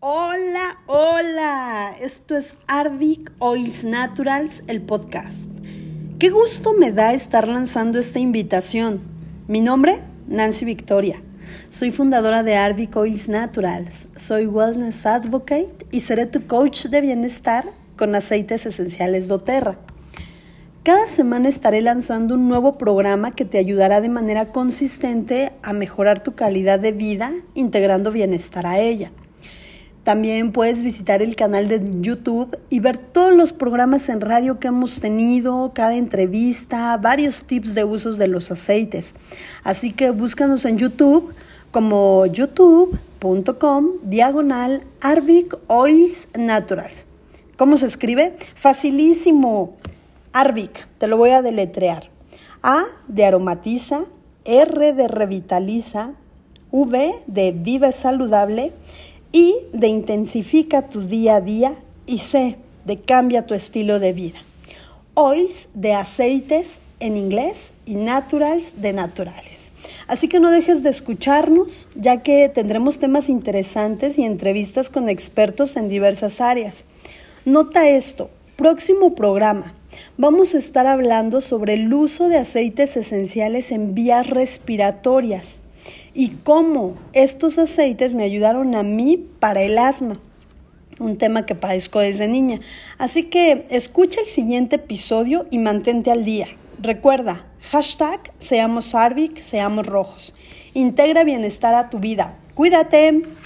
Hola, hola. Esto es Ardic Oils Naturals, el podcast. Qué gusto me da estar lanzando esta invitación. Mi nombre, Nancy Victoria. Soy fundadora de Ardic Oils Naturals. Soy Wellness Advocate y seré tu coach de bienestar con aceites esenciales doTERRA. Cada semana estaré lanzando un nuevo programa que te ayudará de manera consistente a mejorar tu calidad de vida integrando bienestar a ella. También puedes visitar el canal de YouTube y ver todos los programas en radio que hemos tenido, cada entrevista, varios tips de usos de los aceites. Así que búscanos en YouTube como youtube.com diagonal Arvic Oils Naturals. ¿Cómo se escribe? Facilísimo. Arvic, te lo voy a deletrear. A de aromatiza, R de revitaliza, V de vive saludable y de intensifica tu día a día y C de cambia tu estilo de vida. Oils de aceites en inglés y naturals de naturales. Así que no dejes de escucharnos, ya que tendremos temas interesantes y entrevistas con expertos en diversas áreas. Nota esto, próximo programa. Vamos a estar hablando sobre el uso de aceites esenciales en vías respiratorias y cómo estos aceites me ayudaron a mí para el asma, un tema que padezco desde niña. Así que escucha el siguiente episodio y mantente al día. Recuerda, hashtag seamos seamos rojos. Integra bienestar a tu vida. Cuídate.